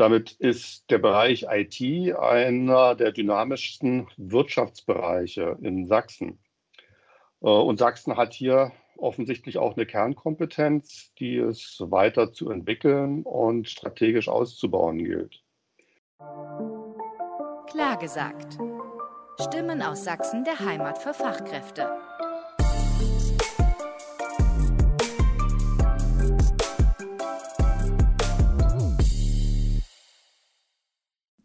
Damit ist der Bereich IT einer der dynamischsten Wirtschaftsbereiche in Sachsen. Äh, und Sachsen hat hier offensichtlich auch eine Kernkompetenz, die es weiter zu entwickeln und strategisch auszubauen gilt. Klar gesagt. Stimmen aus Sachsen der Heimat für Fachkräfte.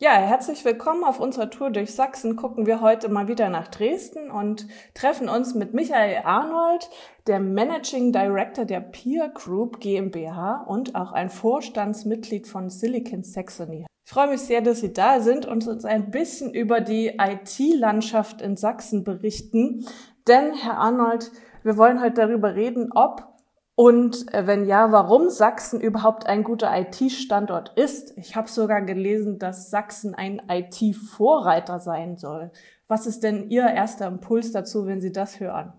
Ja, herzlich willkommen auf unserer Tour durch Sachsen. Gucken wir heute mal wieder nach Dresden und treffen uns mit Michael Arnold, der Managing Director der Peer Group GmbH und auch ein Vorstandsmitglied von Silicon Saxony. Ich freue mich sehr, dass Sie da sind und uns ein bisschen über die IT-Landschaft in Sachsen berichten. Denn, Herr Arnold, wir wollen heute darüber reden, ob und äh, wenn ja, warum Sachsen überhaupt ein guter IT-Standort ist. Ich habe sogar gelesen, dass Sachsen ein IT-Vorreiter sein soll. Was ist denn Ihr erster Impuls dazu, wenn Sie das hören?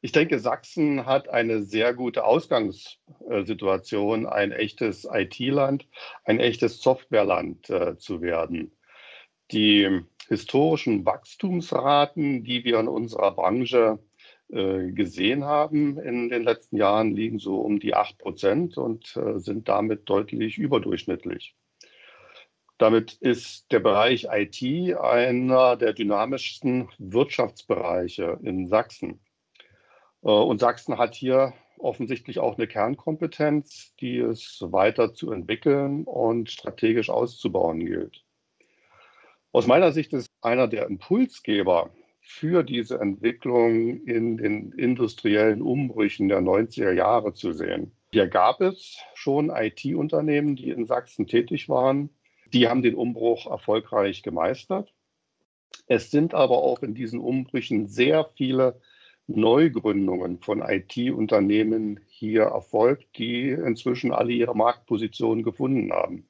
Ich denke, Sachsen hat eine sehr gute Ausgangssituation, ein echtes IT-Land, ein echtes Softwareland äh, zu werden. Die historischen Wachstumsraten, die wir in unserer Branche gesehen haben in den letzten Jahren, liegen so um die 8 Prozent und äh, sind damit deutlich überdurchschnittlich. Damit ist der Bereich IT einer der dynamischsten Wirtschaftsbereiche in Sachsen. Äh, und Sachsen hat hier offensichtlich auch eine Kernkompetenz, die es weiter zu entwickeln und strategisch auszubauen gilt. Aus meiner Sicht ist einer der Impulsgeber für diese Entwicklung in den industriellen Umbrüchen der 90er Jahre zu sehen. Hier gab es schon IT-Unternehmen, die in Sachsen tätig waren. Die haben den Umbruch erfolgreich gemeistert. Es sind aber auch in diesen Umbrüchen sehr viele Neugründungen von IT-Unternehmen hier erfolgt, die inzwischen alle ihre Marktposition gefunden haben.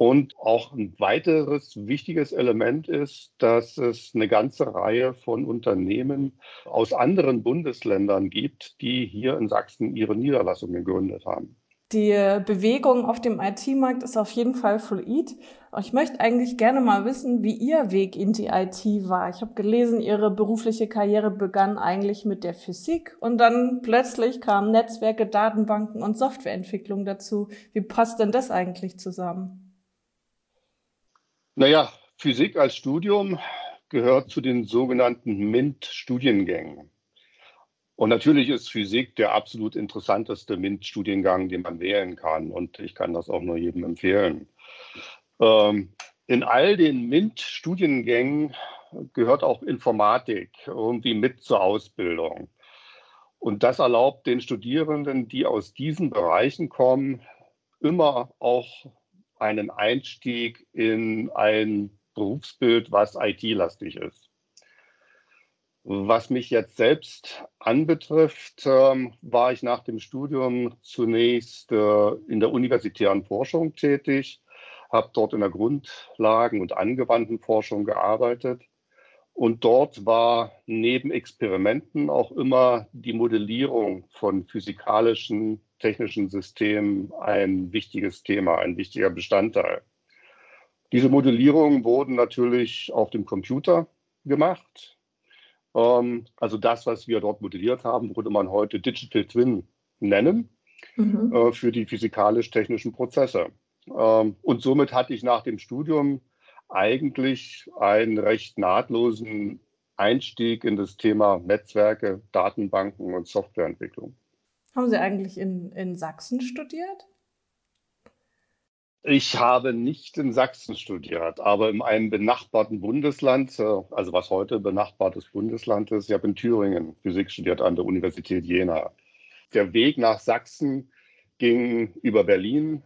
Und auch ein weiteres wichtiges Element ist, dass es eine ganze Reihe von Unternehmen aus anderen Bundesländern gibt, die hier in Sachsen ihre Niederlassungen gegründet haben. Die Bewegung auf dem IT-Markt ist auf jeden Fall fluid. Ich möchte eigentlich gerne mal wissen, wie Ihr Weg in die IT war. Ich habe gelesen, Ihre berufliche Karriere begann eigentlich mit der Physik und dann plötzlich kamen Netzwerke, Datenbanken und Softwareentwicklung dazu. Wie passt denn das eigentlich zusammen? Naja, Physik als Studium gehört zu den sogenannten MINT-Studiengängen. Und natürlich ist Physik der absolut interessanteste MINT-Studiengang, den man wählen kann. Und ich kann das auch nur jedem empfehlen. Ähm, in all den MINT-Studiengängen gehört auch Informatik irgendwie mit zur Ausbildung. Und das erlaubt den Studierenden, die aus diesen Bereichen kommen, immer auch einen Einstieg in ein Berufsbild, was IT-lastig ist. Was mich jetzt selbst anbetrifft, ähm, war ich nach dem Studium zunächst äh, in der universitären Forschung tätig, habe dort in der Grundlagen- und angewandten Forschung gearbeitet. Und dort war neben Experimenten auch immer die Modellierung von physikalischen technischen Systemen ein wichtiges Thema, ein wichtiger Bestandteil. Diese Modellierungen wurden natürlich auf dem Computer gemacht. Ähm, also das, was wir dort modelliert haben, würde man heute Digital Twin nennen mhm. Äh, für die physikalisch-technischen Prozesse. Ähm, und somit hatte ich nach dem Studium eigentlich einen recht nahtlosen Einstieg in das Thema Netzwerke, Datenbanken und Softwareentwicklung. Haben Sie eigentlich in, in Sachsen studiert? Ich habe nicht in Sachsen studiert, aber in einem benachbarten Bundesland, äh, also was heute benachbartes Bundesland ist. Ich habe in Thüringen Physik studiert an der Universität Jena. Der Weg nach Sachsen ging über Berlin,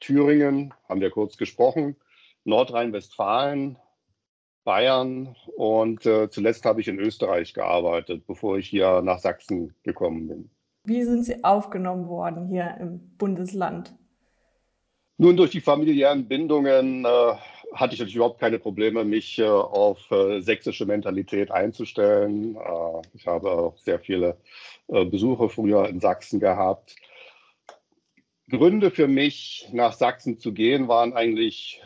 Thüringen, haben wir kurz gesprochen, Nordrhein-Westfalen, Bayern und äh, zuletzt habe ich in Österreich gearbeitet, bevor ich hier nach Sachsen gekommen bin. Wie sind Sie aufgenommen worden hier im Bundesland? Nun, durch die familiären Bindungen äh, hatte ich natürlich überhaupt keine Probleme, mich äh, auf äh, sächsische Mentalität einzustellen. Äh, ich habe auch sehr viele äh, Besuche früher in Sachsen gehabt. Gründe für mich, nach Sachsen zu gehen, waren eigentlich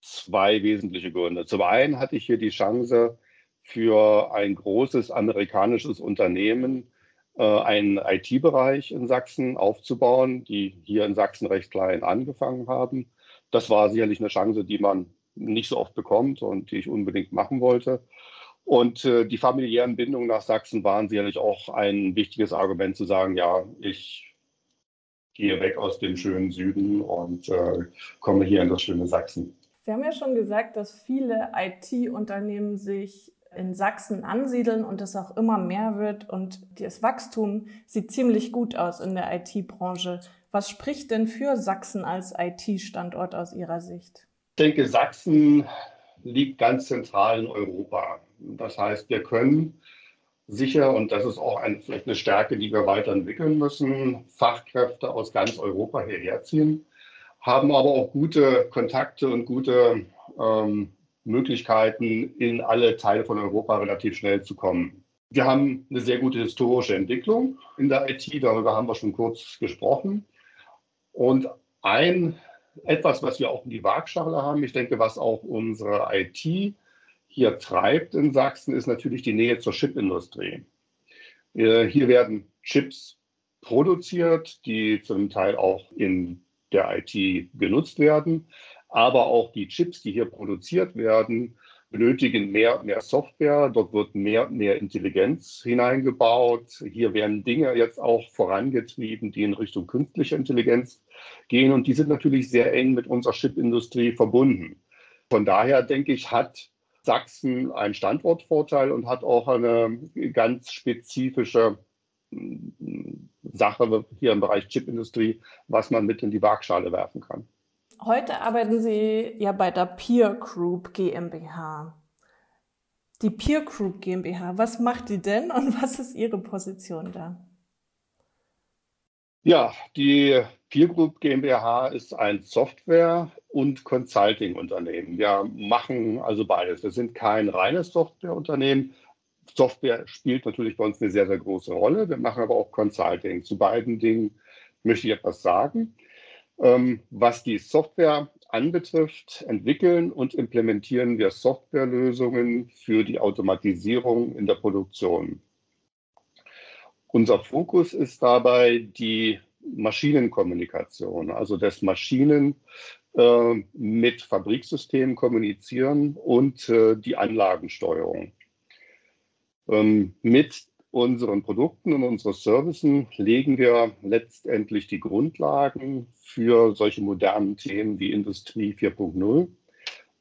zwei wesentliche Gründe. Zum einen hatte ich hier die Chance, für ein großes amerikanisches Unternehmen einen IT-Bereich in Sachsen aufzubauen, die hier in Sachsen recht klein angefangen haben. Das war sicherlich eine Chance, die man nicht so oft bekommt und die ich unbedingt machen wollte. Und äh, die familiären Bindungen nach Sachsen waren sicherlich auch ein wichtiges Argument zu sagen, ja, ich gehe weg aus dem schönen Süden und äh, komme hier in das schöne Sachsen. Sie haben ja schon gesagt, dass viele IT-Unternehmen sich in Sachsen ansiedeln und es auch immer mehr wird und das Wachstum sieht ziemlich gut aus in der IT-Branche. Was spricht denn für Sachsen als IT-Standort aus Ihrer Sicht? Ich denke, Sachsen liegt ganz zentral in Europa. Das heißt, wir können sicher, und das ist auch ein, vielleicht eine Stärke, die wir weiterentwickeln müssen, Fachkräfte aus ganz Europa hierher ziehen, haben aber auch gute Kontakte und gute ähm, Möglichkeiten, in alle Teile von Europa relativ schnell zu kommen. Wir haben eine sehr gute historische Entwicklung in der IT, darüber haben wir schon kurz gesprochen. Und ein etwas, was wir auch in die Waagschale haben, ich denke, was auch unsere IT hier treibt in Sachsen, ist natürlich die Nähe zur Chipindustrie. Äh, hier werden Chips produziert, die zum Teil auch in der IT genutzt werden. Aber auch die Chips, die hier produziert werden, benötigen mehr mehr Software. Dort wird mehr mehr Intelligenz hineingebaut. Hier werden Dinge jetzt auch vorangetrieben, die in Richtung künstliche Intelligenz gehen. Und die sind natürlich sehr eng mit unserer Chipindustrie verbunden. Von daher denke ich, hat Sachsen einen Standortvorteil und hat auch eine ganz spezifische hm, Sache hier im Bereich Chipindustrie, was man mit in die Waagschale werfen kann. Heute arbeiten Sie ja bei der Peer Group GmbH. Die Peer Group GmbH, was macht die denn und was ist Ihre Position da? Ja, die Peer Group GmbH ist ein Software- und Consulting-Unternehmen. Wir machen also beides. Wir sind kein reines Softwareunternehmen. Software spielt natürlich bei uns eine sehr, sehr große Rolle. Wir machen aber auch Consulting. Zu beiden Dingen möchte ich etwas sagen. Ähm, was die Software anbetrifft, entwickeln und implementieren wir Softwarelösungen für die Automatisierung in der Produktion. Unser Fokus ist dabei die Maschinenkommunikation, also dass Maschinen äh, mit Fabriksystemen kommunizieren und äh, die Anlagensteuerung. Ähm, mit unseren Produkten und unseren Services legen wir letztendlich die Grundlagen für solche modernen Themen wie Industrie 4.0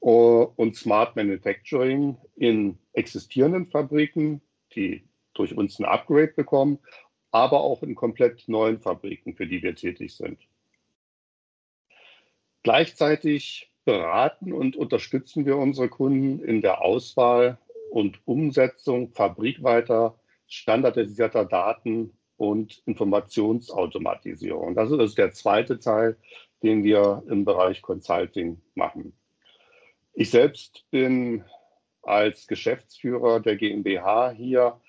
äh, und Smart Manufacturing in existierenden Fabriken, die durch uns ein Upgrade bekommen, aber auch in komplett neuen Fabriken, für die wir tätig sind. Gleichzeitig beraten und unterstützen wir unsere Kunden in der Auswahl und Umsetzung fabrikweiter standardisierter Daten und Informationsautomatisierung. Das ist der zweite Teil, den wir im Bereich Consulting machen. Ich selbst bin als Geschäftsführer der GmbH hier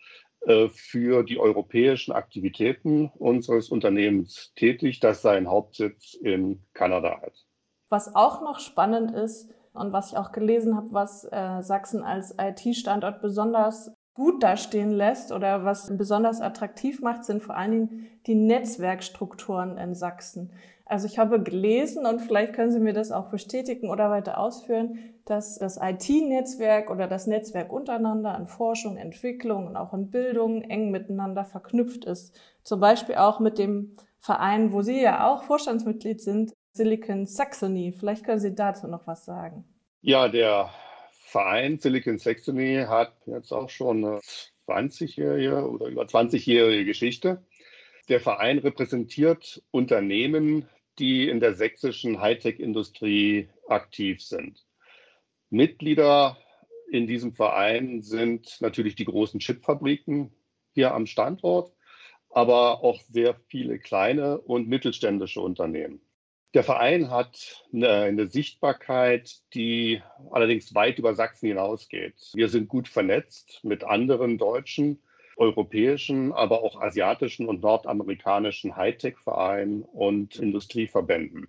äh, für die europäischen Aktivitäten unseres Unternehmens tätig, das seinen Hauptsitz in Kanada hat. Was auch noch spannend ist und was ich auch gelesen habe, was äh, Sachsen als IT-Standort besonders gut dastehen lässt oder was besonders attraktiv macht, sind vor allen Dingen die Netzwerkstrukturen in Sachsen. Also ich habe gelesen und vielleicht können Sie mir das auch bestätigen oder weiter ausführen, dass das IT-Netzwerk oder das Netzwerk untereinander an Forschung, Entwicklung und auch in Bildung eng miteinander verknüpft ist. Zum Beispiel auch mit dem Verein, wo Sie ja auch Vorstandsmitglied sind, Silicon Saxony. Vielleicht können Sie dazu noch was sagen. Ja, der Verein Silicon Saxony hat jetzt auch schon eine 20-jährige oder über 20-jährige Geschichte. Der Verein repräsentiert Unternehmen, die in der sächsischen Hightech-Industrie aktiv sind. Mitglieder in diesem Verein sind natürlich die großen Chipfabriken hier am Standort, aber auch sehr viele kleine und mittelständische Unternehmen. Der Verein hat eine, eine, Sichtbarkeit, die allerdings weit über Sachsen hinausgeht. Wir sind gut vernetzt mit anderen deutschen europäischen, aber auch asiatischen und nordamerikanischen Hightech-Vereinen und Industrieverbänden.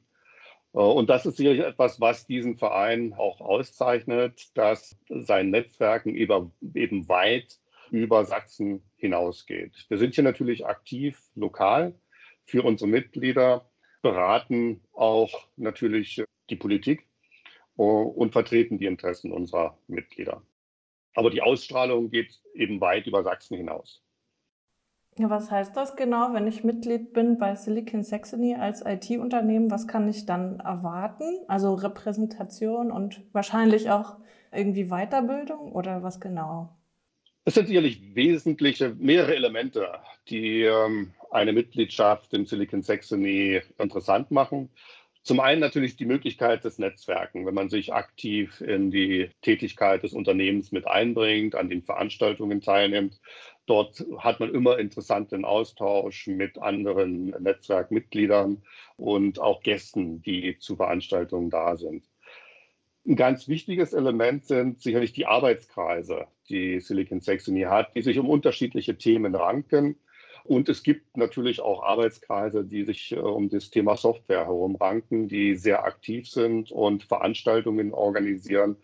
Äh, und das ist sicherlich etwas, was diesen Verein auch auszeichnet, dass sein Netzwerken eben weit über Sachsen hinausgeht. Wir sind hier natürlich aktiv lokal für unsere Mitglieder, beraten auch natürlich die Politik äh, und vertreten die Interessen unserer Mitglieder. Aber die Ausstrahlung geht eben weit über Sachsen hinaus. Was heißt das genau, wenn ich Mitglied bin bei Silicon Saxony als IT-Unternehmen? Was kann ich dann erwarten? Also Repräsentation und wahrscheinlich auch irgendwie Weiterbildung oder was genau? Es sind sicherlich wesentliche, mehrere Elemente, die ähm, eine Mitgliedschaft im Silicon Saxony interessant machen. Zum einen natürlich die Möglichkeit des Netzwerken, wenn man sich aktiv in die Tätigkeit des Unternehmens mit einbringt, an den Veranstaltungen teilnimmt. Dort hat man immer interessanten Austausch mit anderen Netzwerkmitgliedern und auch Gästen, die zu Veranstaltungen da sind. Ein ganz wichtiges Element sind sicherlich die Arbeitskreise, die Silicon Saxony hat, die sich um unterschiedliche Themen ranken und es gibt natürlich auch Arbeitskreise, die sich äh, um das Thema Software herumranken, die sehr aktiv sind und Veranstaltungen organisieren,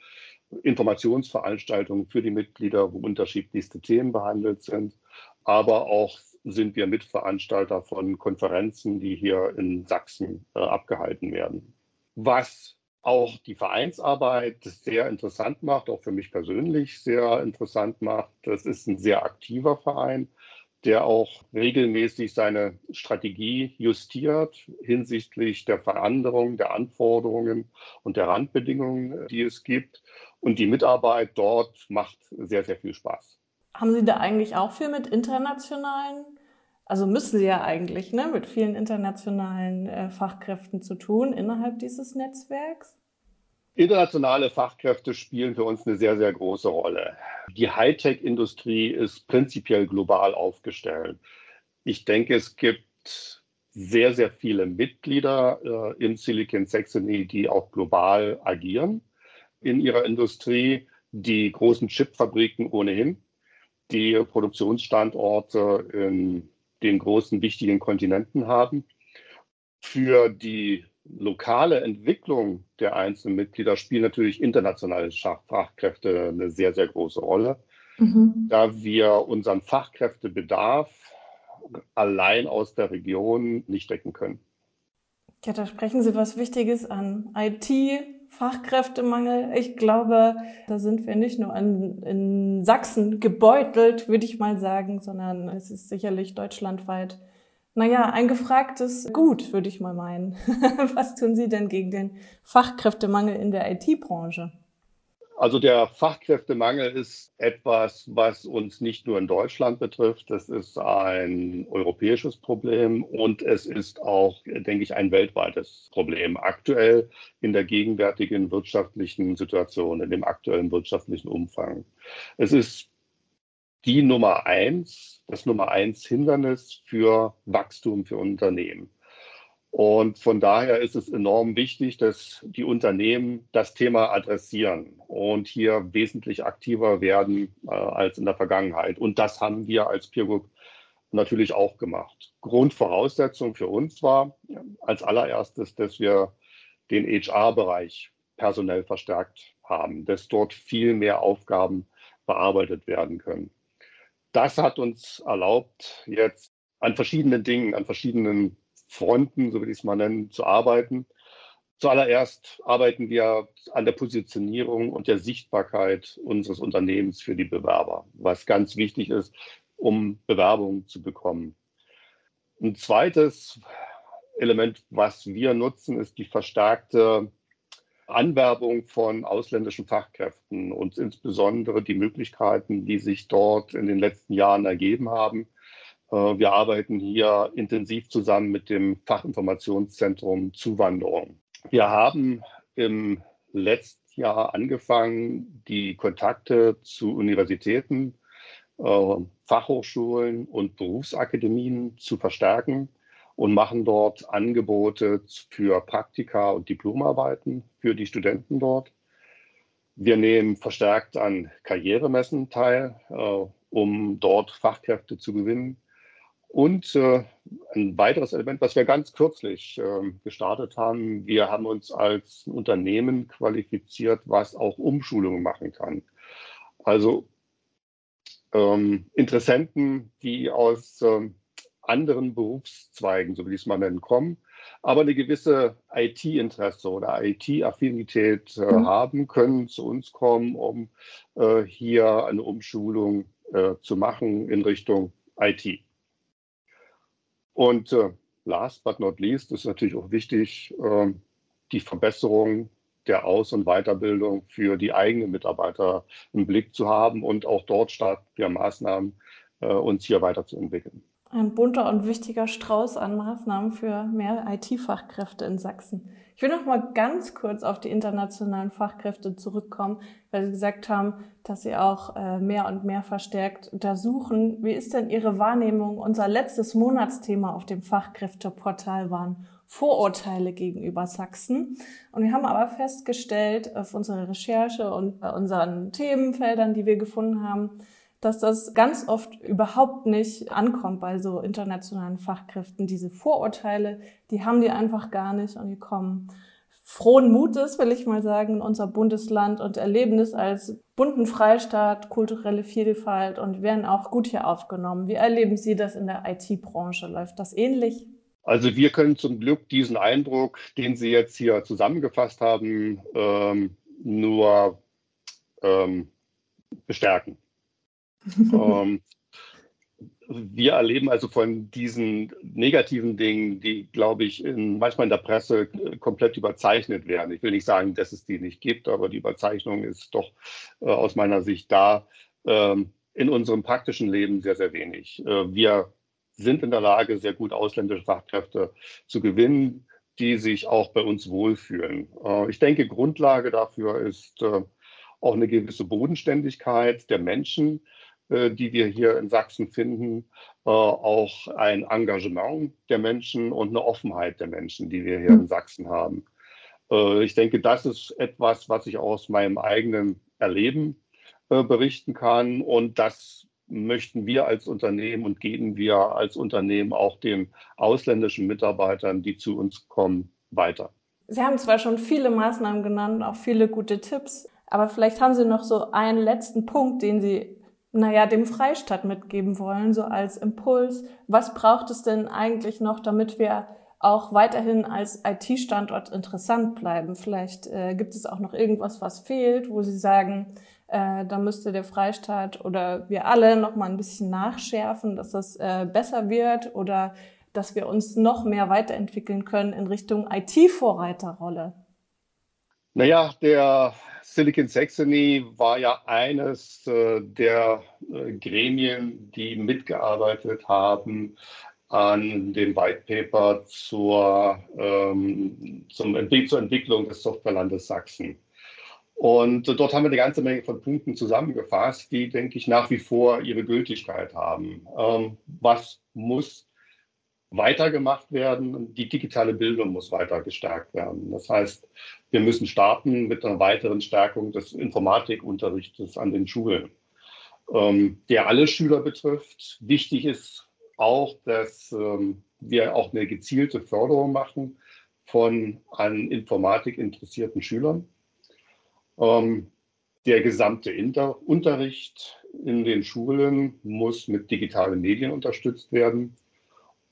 Informationsveranstaltungen für die Mitglieder, wo unterschiedlichste Themen behandelt sind. Aber auch sind wir Mitveranstalter von Konferenzen, die hier in Sachsen äh, abgehalten werden. Was auch die Vereinsarbeit sehr interessant macht, auch für mich persönlich sehr interessant macht. Das ist ein sehr aktiver Verein der auch regelmäßig seine Strategie justiert hinsichtlich der Veränderung der Anforderungen und der Randbedingungen, die es gibt. Und die Mitarbeit dort macht sehr, sehr viel Spaß. Haben Sie da eigentlich auch viel mit internationalen, also müssen Sie ja eigentlich, ne, mit vielen internationalen äh, Fachkräften zu tun innerhalb dieses Netzwerks? Internationale Fachkräfte spielen für uns eine sehr, sehr große Rolle. Die Hightech-Industrie ist prinzipiell global aufgestellt. Ich denke, es gibt sehr, sehr viele Mitglieder äh, im Silicon Saxony, die auch global agieren in ihrer Industrie. Die großen Chipfabriken ohnehin, die Produktionsstandorte in den großen wichtigen Kontinenten haben. Für die lokale Entwicklung der einzelnen Mitglieder spielen natürlich internationale Fachkräfte eine sehr, sehr große Rolle, mhm. da wir unseren Fachkräftebedarf allein aus der Region nicht decken können. Ja, da sprechen Sie was Wichtiges an. IT, Fachkräftemangel. Ich glaube, da sind wir nicht nur an, in Sachsen gebeutelt, würde ich mal sagen, sondern es ist sicherlich deutschlandweit naja, ein gefragtes Gut, würde ich mal meinen. Was tun Sie denn gegen den Fachkräftemangel in der IT-Branche? Also der Fachkräftemangel ist etwas, was uns nicht nur in Deutschland betrifft. Das ist ein europäisches Problem und es ist auch, denke ich, ein weltweites Problem. Aktuell in der gegenwärtigen wirtschaftlichen Situation, in dem aktuellen wirtschaftlichen Umfang. Es ist die Nummer eins, das Nummer eins Hindernis für Wachstum für Unternehmen. Und von daher ist es enorm wichtig, dass die Unternehmen das Thema adressieren und hier wesentlich aktiver werden äh, als in der Vergangenheit. Und das haben wir als Peer Group natürlich auch gemacht. Grundvoraussetzung für uns war als allererstes, dass wir den HR-Bereich personell verstärkt haben, dass dort viel mehr Aufgaben bearbeitet werden können das hat uns erlaubt, jetzt an verschiedenen Dingen, an verschiedenen Fronten, so will ich es mal nennen, zu arbeiten. Zuallererst arbeiten wir an der Positionierung und der Sichtbarkeit unseres Unternehmens für die Bewerber, was ganz wichtig ist, um Bewerbungen zu bekommen. Ein zweites Element, was wir nutzen, ist die verstärkte Anwerbung von ausländischen Fachkräften und insbesondere die Möglichkeiten, die sich dort in den letzten Jahren ergeben haben. Äh, wir arbeiten hier intensiv zusammen mit dem Fachinformationszentrum Zuwanderung. Wir haben im letzten Jahr angefangen, die Kontakte zu Universitäten, äh, Fachhochschulen und Berufsakademien zu verstärken und machen dort Angebote für Praktika und Diplomarbeiten für die Studenten dort. Wir nehmen verstärkt an Karrieremessen teil, äh, um dort Fachkräfte zu gewinnen. Und äh, ein weiteres Element, was wir ganz kürzlich äh, gestartet haben, wir haben uns als Unternehmen qualifiziert, was auch Umschulungen machen kann. Also ähm, Interessenten, die aus ähm, anderen Berufszweigen, so will ich es mal nennen, kommen, aber eine gewisse IT-Interesse oder IT-Affinität äh, mhm. haben, können zu uns kommen, um äh, hier eine Umschulung äh, zu machen in Richtung IT. Und äh, last but not least ist natürlich auch wichtig, ähm, die Verbesserung der Aus- und Weiterbildung für die eigenen Mitarbeiter im Blick zu haben und auch dort starten wir Maßnahmen, äh, uns hier weiterzuentwickeln ein bunter und wichtiger Strauß an Maßnahmen für mehr IT-Fachkräfte in Sachsen. Ich will noch mal ganz kurz auf die internationalen Fachkräfte zurückkommen, weil Sie gesagt haben, dass Sie auch äh, mehr und mehr verstärkt untersuchen. Wie ist denn Ihre Wahrnehmung? Unser letztes Monatsthema auf dem Fachkräfteportal waren Vorurteile gegenüber Sachsen. Und wir haben aber festgestellt auf unserer Recherche und bei unseren Themenfeldern, die wir gefunden haben, dass das ganz oft überhaupt nicht ankommt bei so internationalen Fachkräften. Diese Vorurteile, die haben die einfach gar nicht und die kommen frohen Mutes, will ich mal sagen, in unser Bundesland und erleben es als bunten Freistaat, kulturelle Vielfalt und werden auch gut hier aufgenommen. Wie erleben Sie das in der IT-Branche? Läuft das ähnlich? Also wir können zum Glück diesen Eindruck, den Sie jetzt hier zusammengefasst haben, ähm, nur ähm, bestärken. Ähm, wir erleben also von diesen negativen Dingen, die, glaube ich, in, manchmal in der Presse äh, komplett überzeichnet werden. Ich will nicht sagen, dass es die nicht gibt, aber die Überzeichnung ist doch äh, aus meiner Sicht da. Ähm, in unserem praktischen Leben sehr, sehr wenig. Äh, wir sind in der Lage, sehr gut ausländische Fachkräfte zu gewinnen, die sich auch bei uns wohlfühlen. Äh, ich denke, Grundlage dafür ist äh, auch eine gewisse Bodenständigkeit der Menschen, die wir hier in Sachsen finden, äh, auch ein Engagement der Menschen und eine Offenheit der Menschen, die wir hier in Sachsen haben. Äh, ich denke, das ist etwas, was ich aus meinem eigenen Erleben berichten kann und das möchten wir als Unternehmen und geben wir als Unternehmen auch den ausländischen Mitarbeitern, die zu uns kommen, weiter. Sie haben zwar schon viele Maßnahmen genannt, auch viele gute Tipps, aber vielleicht haben Sie noch so einen letzten Punkt, den Sie naja, dem Freistaat mitgeben wollen, so als Impuls. Was braucht es denn eigentlich noch, damit wir auch weiterhin als IT-Standort interessant bleiben? Vielleicht äh, gibt es auch noch irgendwas, was fehlt, wo Sie sagen, äh, da müsste der Freistaat oder wir alle noch mal ein bisschen nachschärfen, dass das äh, besser wird oder dass wir uns noch mehr weiterentwickeln können in Richtung IT-Vorreiterrolle. Naja, der Silicon Saxony war ja eines äh, der äh, Gremien, die mitgearbeitet haben an dem White Paper zur, ähm, zum zur Entwicklung des Softwarelandes Sachsen. Und dort haben wir eine ganze Menge von Punkten zusammengefasst, die, denke ich, nach wie vor ihre Gültigkeit haben. Ähm, was muss weitergemacht werden. Die digitale Bildung muss weiter gestärkt werden. Das heißt, wir müssen starten mit einer weiteren Stärkung des Informatikunterrichtes an den Schulen, ähm, der alle Schüler betrifft. Wichtig ist auch, dass ähm, wir auch eine gezielte Förderung machen von an Informatik interessierten Schülern. Ähm, der gesamte Inter Unterricht in den Schulen muss mit digitalen Medien unterstützt werden.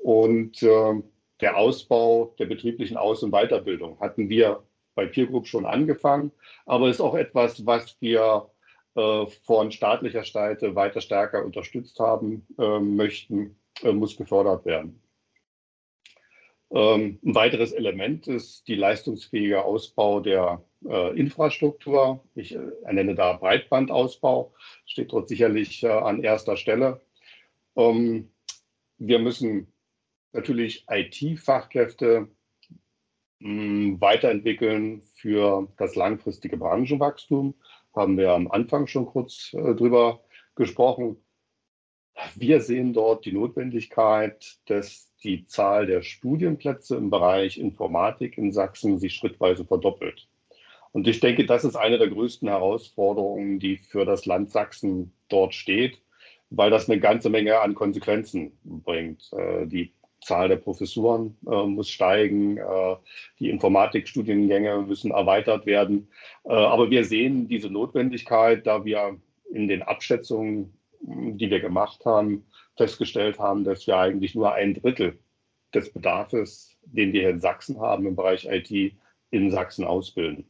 Und äh, der Ausbau der betrieblichen Aus- und Weiterbildung hatten wir bei Peer Group schon angefangen, aber ist auch etwas, was wir äh, von staatlicher Seite weiter stärker unterstützt haben äh, möchten, äh, muss gefördert werden. Ähm, ein weiteres Element ist die leistungsfähige Ausbau der äh, Infrastruktur. Ich äh, ernenne da Breitbandausbau, steht dort sicherlich an erster Stelle. Ähm, wir müssen natürlich IT-Fachkräfte hm, weiterentwickeln für das langfristige Branchenwachstum. Haben wir am Anfang schon kurz äh, drüber gesprochen. Wir sehen dort die Notwendigkeit, dass die Zahl der Studienplätze im Bereich Informatik in Sachsen sich schrittweise verdoppelt. Und ich denke, das ist eine der größten Herausforderungen, die für das Land Sachsen dort steht. weil das eine ganze Menge an Konsequenzen bringt. Äh, die Zahl der Professuren äh, muss steigen, äh, die Informatikstudiengänge müssen erweitert werden. Äh, aber wir sehen diese Notwendigkeit, da wir in den Abschätzungen, die wir gemacht haben, festgestellt haben, dass wir eigentlich nur ein Drittel des Bedarfs, den wir hier in Sachsen haben im Bereich IT, in Sachsen ausbilden.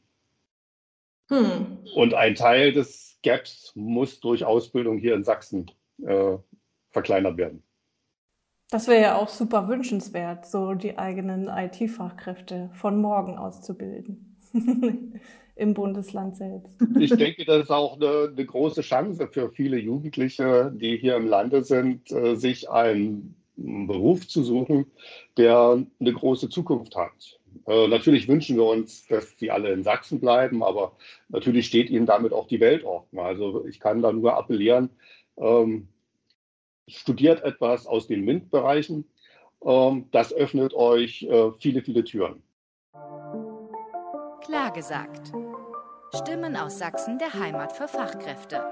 Hm. Und ein Teil des Gaps muss durch Ausbildung hier in Sachsen äh, verkleinert werden. Das wäre ja auch super wünschenswert, so die eigenen IT-Fachkräfte von morgen auszubilden. Im Bundesland selbst. Ich denke, das ist auch eine, eine, große Chance für viele Jugendliche, die hier im Lande sind, äh, sich einen Beruf zu suchen, der eine große Zukunft hat. Äh, natürlich wünschen wir uns, dass sie alle in Sachsen bleiben, aber natürlich steht ihnen damit auch die Welt offen. Also ich kann da nur appellieren, ähm, studiert etwas aus den MINT-Bereichen. Ähm, das öffnet euch äh, viele, viele Türen. Klar gesagt. Stimmen aus Sachsen der Heimat für Fachkräfte.